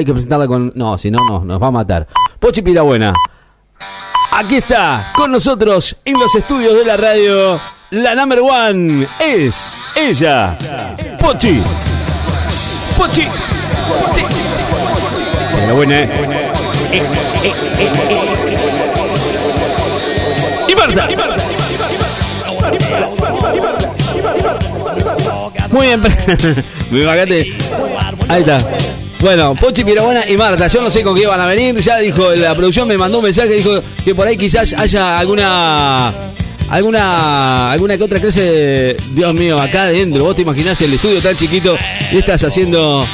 hay que presentarla con. No, si no, no, nos va a matar. Pochi Pirabuena. Aquí está, con nosotros en los estudios de la radio. La number one es ella, Pochi. Pochi. Pochi. Pirabuena. Eh, eh, eh, eh. Y Marta. Muy bien. Me imagínate. Ahí está. Bueno, Pochi Pirabuena y Marta, yo no sé con qué van a venir. Ya dijo, la producción me mandó un mensaje, dijo que por ahí quizás haya alguna. Alguna, alguna que otra clase Dios mío, acá adentro, vos te imaginás el estudio tan chiquito y estás haciendo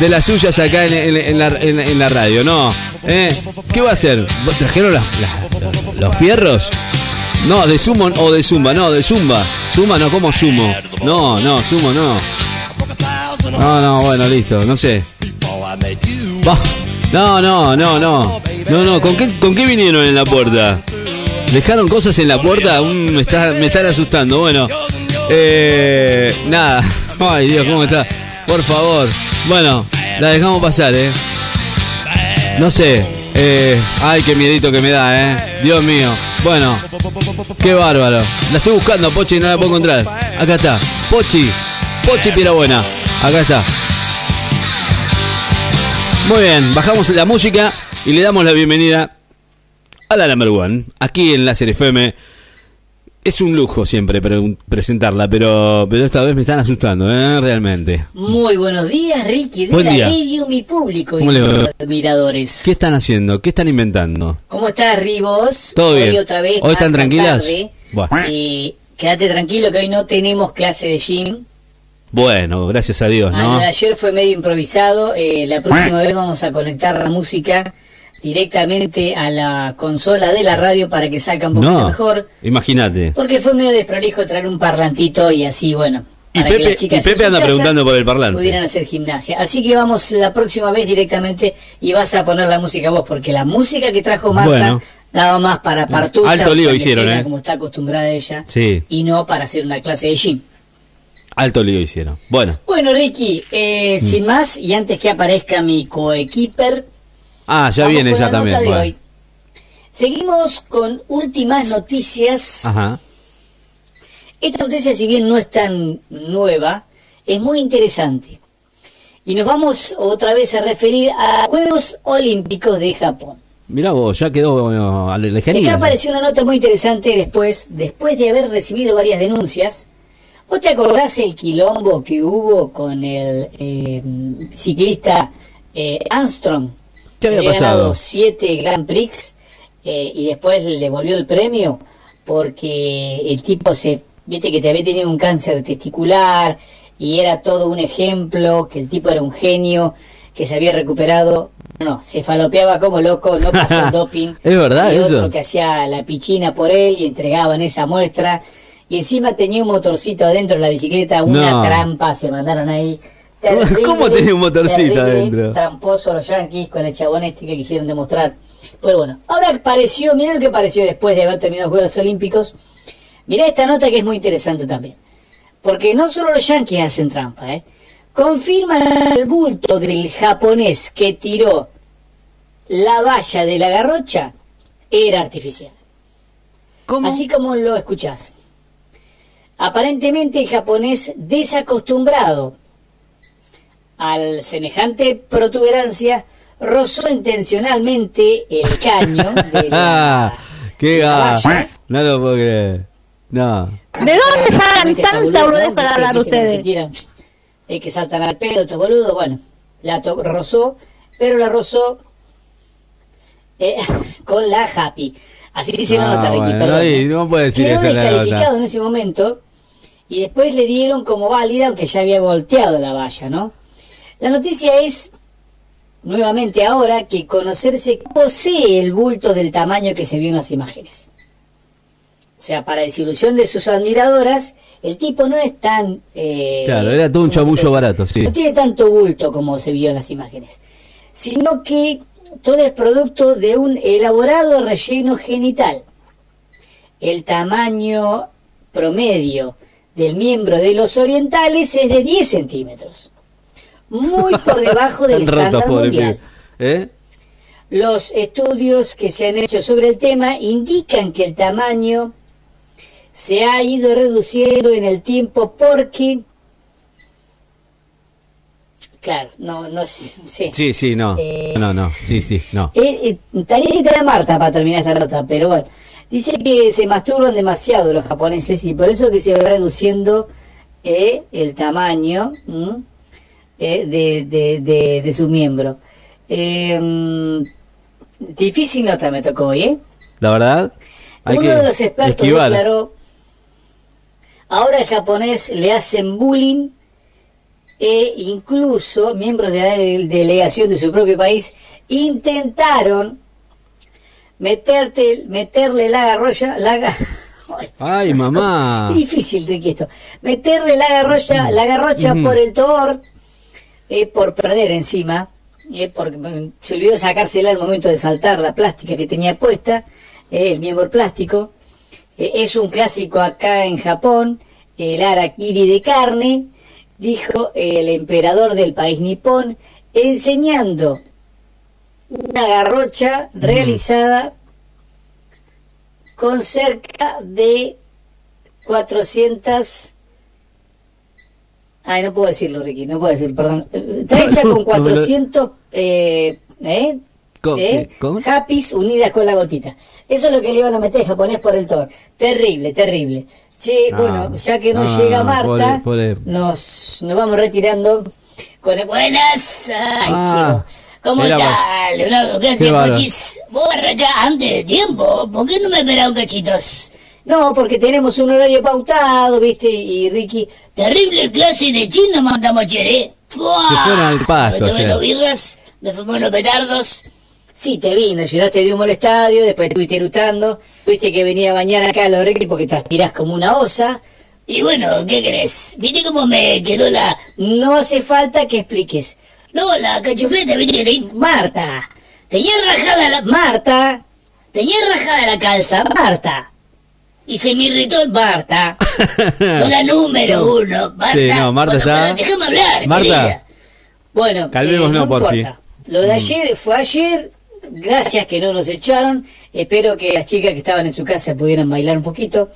de las suyas acá en, la, radio, ¿no? ¿Eh? ¿Qué va a hacer? ¿Vos ¿Trajeron las- los fierros? No, de sumo o de zumba, no, de zumba. Zumba no, como sumo. No, no, sumo no. No, no, bueno, listo, no sé. No, no, no, no. No, no, ¿con qué, ¿con qué vinieron en la puerta? ¿Dejaron cosas en la puerta? Me, está, me están asustando. Bueno, eh, nada. Ay, Dios, ¿cómo está? Por favor. Bueno, la dejamos pasar, ¿eh? No sé. Eh, ay, qué miedito que me da, ¿eh? Dios mío. Bueno, qué bárbaro. La estoy buscando, Pochi, y no la puedo encontrar. Acá está. Pochi. Pochi Pirabuena. Acá está. Muy bien, bajamos la música y le damos la bienvenida a la number one. Aquí en Láser FM. Es un lujo siempre pre- presentarla, pero, pero esta vez me están asustando, ¿eh? Realmente. Muy buenos días, Ricky, de Buen la día. radio, mi público y mis admiradores. ¿Qué están haciendo? ¿Qué están inventando? ¿Cómo estás, Ribos? Todo Hoy bien. otra vez. ¿Hoy están tranquilas? tarde. Bueno. Y quédate tranquilo que hoy no tenemos clase de gym. Bueno, gracias a Dios, Ah, ¿no? ayer fue medio improvisado. eh, la próxima vez vamos a conectar la música directamente a la consola de la radio para que salga un poquito No, mejor. imagínate. Porque fue medio desprolijo traer un parlantito y así, bueno. Y para que Pepe- las chicas y Pepe anda preguntando por el parlante. Pudieran hacer gimnasia. Así que vamos la próxima vez directamente y vas a poner la música vos, porque la música que trajo Marta Bueno. daba más para partusa. Alto lío hicieron, escena, ¿eh? Como está acostumbrada ella. Sí. Y no para hacer una clase de gym. Alto lío hicieron. Bueno. Bueno, Ricky, eh, Mm. sin más, y antes que aparezca mi coequiper, Ah, ya viene ya también. bueno. Seguimos con últimas noticias Ajá. Esta noticia, si bien no es tan nueva, es muy interesante. Y nos vamos otra vez a referir a Juegos Olímpicos de Japón. Mirá vos, ya quedó la lejanía. Acá apareció una nota muy interesante después, después de haber recibido varias denuncias. ¿Vos te acordás el quilombo que hubo con el eh, ciclista eh, Armstrong? ¿Qué había Había pasado? ganado siete Grand Prix eh, y después le devolvió el premio porque el tipo se, viste que te había tenido un cáncer testicular y era todo un ejemplo, que el tipo era un genio, que se había recuperado. No, se falopeaba como loco, no pasó el doping. Es verdad y eso. otro que hacía la pichina por él y entregaban esa muestra. Y encima tenía un motorcito adentro de la bicicleta, una No. trampa, se mandaron ahí. ¿Cómo tenía un motorcito terrible, adentro? Tramposo los yankees con el chabón este que quisieron demostrar. Pero bueno, ahora pareció, mirá lo que pareció después de haber terminado los Juegos Olímpicos. Mirá esta nota que es muy interesante también. Porque no solo los yankees hacen trampa, ¿eh? Confirma el bulto del japonés que tiró la valla de la garrocha era artificial. ¿Cómo? Así como lo escuchás. Aparentemente el japonés desacostumbrado al semejante protuberancia rozó intencionalmente el caño de la, Ah, qué de la ga. valla. No lo puedo creer. No. ¿De dónde sacan tanta boludez ¿no? para hablar que ustedes? eh, que saltan al pedo estos boludos, bueno, la rozó, pero la rozó eh, con la happy. Así sí se Ah, nota, Ricky, bueno, perdón. ahí ¿eh? no puede decir Quedó eso en la descalificado en ese momento y después le dieron como válida, aunque ya había volteado la valla, ¿no? La noticia es, nuevamente ahora, que conocerse posee el bulto del tamaño que se vio en las imágenes. O sea, para desilusión de sus admiradoras, el tipo no es tan... eh, Claro, era todo un ¿cómo te chamullo barato, sí. No tiene tanto bulto como se vio en las imágenes, sino que todo es producto de un elaborado relleno genital. El tamaño promedio del miembro de los orientales es de 10 centímetros, muy por debajo del estándar mundial. ¿Eh? Los estudios que se han hecho sobre el tema indican que el tamaño se ha ido reduciendo en el tiempo porque... Claro, no, no, sí. Sí, sí, no. Eh, no, no, sí, sí, no. Eh, eh, estaría Marta para terminar esta nota, pero bueno. Dice que se masturban demasiado los japoneses y por eso que se va reduciendo eh, el tamaño eh, de, de, de, de su miembro. Eh, difícil nota me tocó hoy, ¿eh? La verdad, hay Uno de los expertos esquivar. declaró, ahora el japonés le hacen bullying e incluso miembros de la de- delegación de su propio país intentaron meterte, meterle la garrocha, la Ay, mamá. Difícil de esto. Meterle la garrocha, la garrocha por el tobor, eh, por perder encima, eh, porque mm, se olvidó sacársela al momento de saltar la plástica que tenía puesta, eh, el miembro plástico. Eh, es un clásico acá en Japón, el arakiri de carne, dijo el emperador del país nipón, enseñando una garrocha realizada con cerca de 400... Ay, no puedo decirlo, Ricky, no puedo decirlo, perdón. Eh, Está hecha con 400... Eh, ¿eh? ¿Con ¿Eh? ¿Con? Happies unidas con la gotita. Eso es lo que le iban a meter japonés por el Thor. Terrible, terrible. Che, Ah, bueno, ya que no, no, llega Marta, pobre- pobre. Nos, nos vamos retirando con el... Buenas, ay, Ah, chico. ¿Cómo era estás, Leonardo? ¿Qué haces. Pochis? Vos arrancás antes de tiempo. ¿Por qué no me esperás un cachitos? No, porque tenemos un horario pautado, ¿viste? Y Ricky... Terrible clase de chino mandamos cheré. Se fueron al pasto, Me tomé dos birras, me fumé unos petardos. Sí, te vi, nos llenaste de humo al estadio, después estuviste erutando, viste que venía a bañar acá a los Ricky porque transpirás como una osa. Y bueno, ¿qué crees? ¿Viste cómo me quedó la...? No hace falta que expliques. No, la cachufleta, viste. Marta, tenía rajada la... Marta, tenía rajada la calza, Marta. Y se me irritó el Marta. Soy la número uno, Marta. Sí, no, Marta Bueno, está- Déjame hablar, Marta. querida. Bueno, Calmémonos, no porfi. importa. Lo de ayer fue ayer. Gracias que no nos echaron. Espero que las chicas que estaban en su casa pudieran bailar un poquito.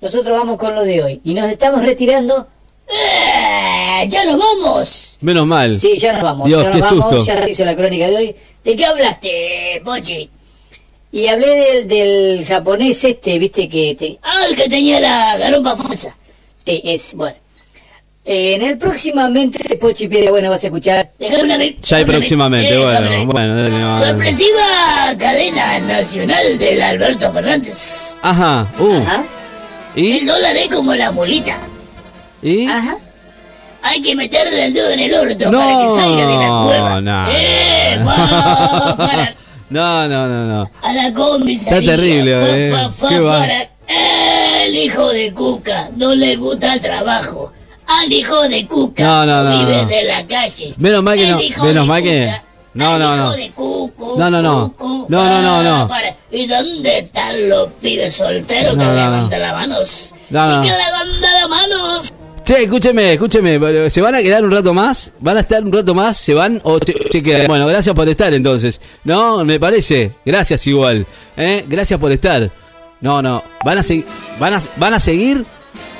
Nosotros vamos con lo de hoy. Y nos estamos retirando. ¡Eh! ¡Ya nos vamos! Menos mal. Sí, ya nos vamos. Dios, ya nos qué vamos. susto. Ya se hizo la crónica de hoy. ¿De qué hablaste, Pochi? Y hablé del, del japonés este, viste que... Te... Ah, el que tenía la garompa falsa. Sí, es, bueno. Eh, en el próximamente, Pochi Piedra, bueno, vas a escuchar... Una vez. Ya hay próximamente, Eh, bueno, déjame. bueno, dale, no, dale. Sorpresiva cadena nacional del Alberto Fernández. Ajá, uh, Ajá. El ¿y? dólar es como la mulita. ¿Y? Ajá. Hay que meterle el dedo en el orto No, para que salga de la cueva. no, ¡Eh! no. para, No, no, no, no. a la comisaría. Está terrible, eh. fa, fa, Qué va. para. El hijo de Cuca no le gusta el trabajo. Al hijo de Cuca No, no, no, vive no. de la calle. Menos mal que El no, hijo menos mal que- Cuca, no, no, no. Cucu, No, no, no. Cucu, No, no, no, no. para. ¿Y dónde están los pibes solteros No, que no, no. levantan las manos? No, no. Y que levantan las manos. Che, escúcheme, escúcheme. ¿Se van a quedar un rato más? ¿Van a estar un rato más? ¿Se van o se, se quedan? Bueno, gracias por estar entonces. No, me parece. Gracias igual. ¿eh? Gracias por estar. No, no. ¿Van a? ¿Van a, van a seguir?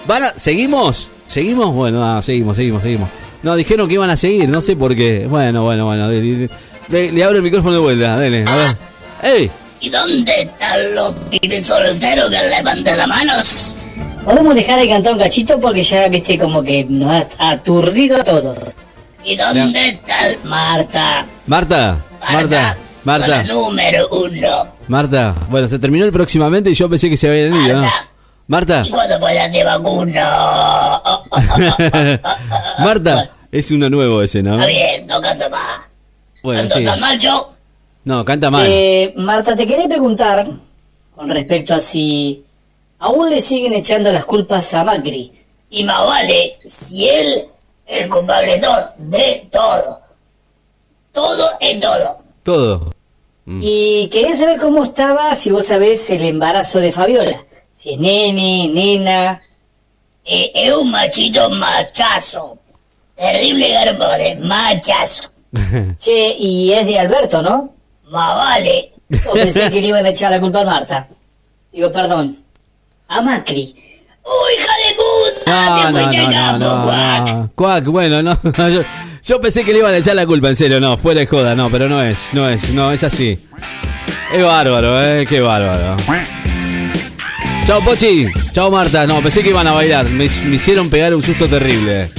¿Van a ¿Seguimos? ¿Seguimos? Bueno, ah, seguimos, seguimos, seguimos. No, dijeron que iban a seguir, no sé por qué. Bueno, bueno, bueno. Le, abro el micrófono de vuelta, dele. A ver. ¿Y dónde están los pibes solteros que levantan las manos? Podemos dejar de cantar un cachito porque ya, viste, como que nos ha aturdido a todos. ¿Y dónde está el Marta? Marta, Marta, Marta, número uno. Marta. Bueno, se terminó el próximamente y yo pensé que se había ido, ¿no? Marta. Marta. ¿Y cuándo puedas de vacuno? Marta, es uno nuevo ese, ¿no? Está bien, no canto más. Bueno, ¿Canto sí. tan mal yo? No, canta mal. Eh, Marta, te quería preguntar con respecto a si aún le siguen echando las culpas a Macri. Y más vale, si él es el culpable de todo, de todo. Todo en todo. Todo. Y quería saber cómo estaba, si vos sabés, el embarazo de Fabiola. Si es nene, nena. es un machito machazo. Terrible garbo de machazo. che, y es de Alberto, ¿no? Más vale. Yo pensé que le iban a echar la culpa a Marta. Digo, perdón. A Macri. ¡Oh, hija de puta! No, ¡Te no, no, no, no, cuac! no. Cuac, bueno, no. Yo, yo pensé que le iban a echar la culpa, en serio, no, fuera de joda, no, pero no es, no es, no, es así. Es bárbaro, eh, qué bárbaro. Chao, Pochi. Chao, Marta. No, pensé que iban a bailar. Me, me hicieron pegar un susto terrible.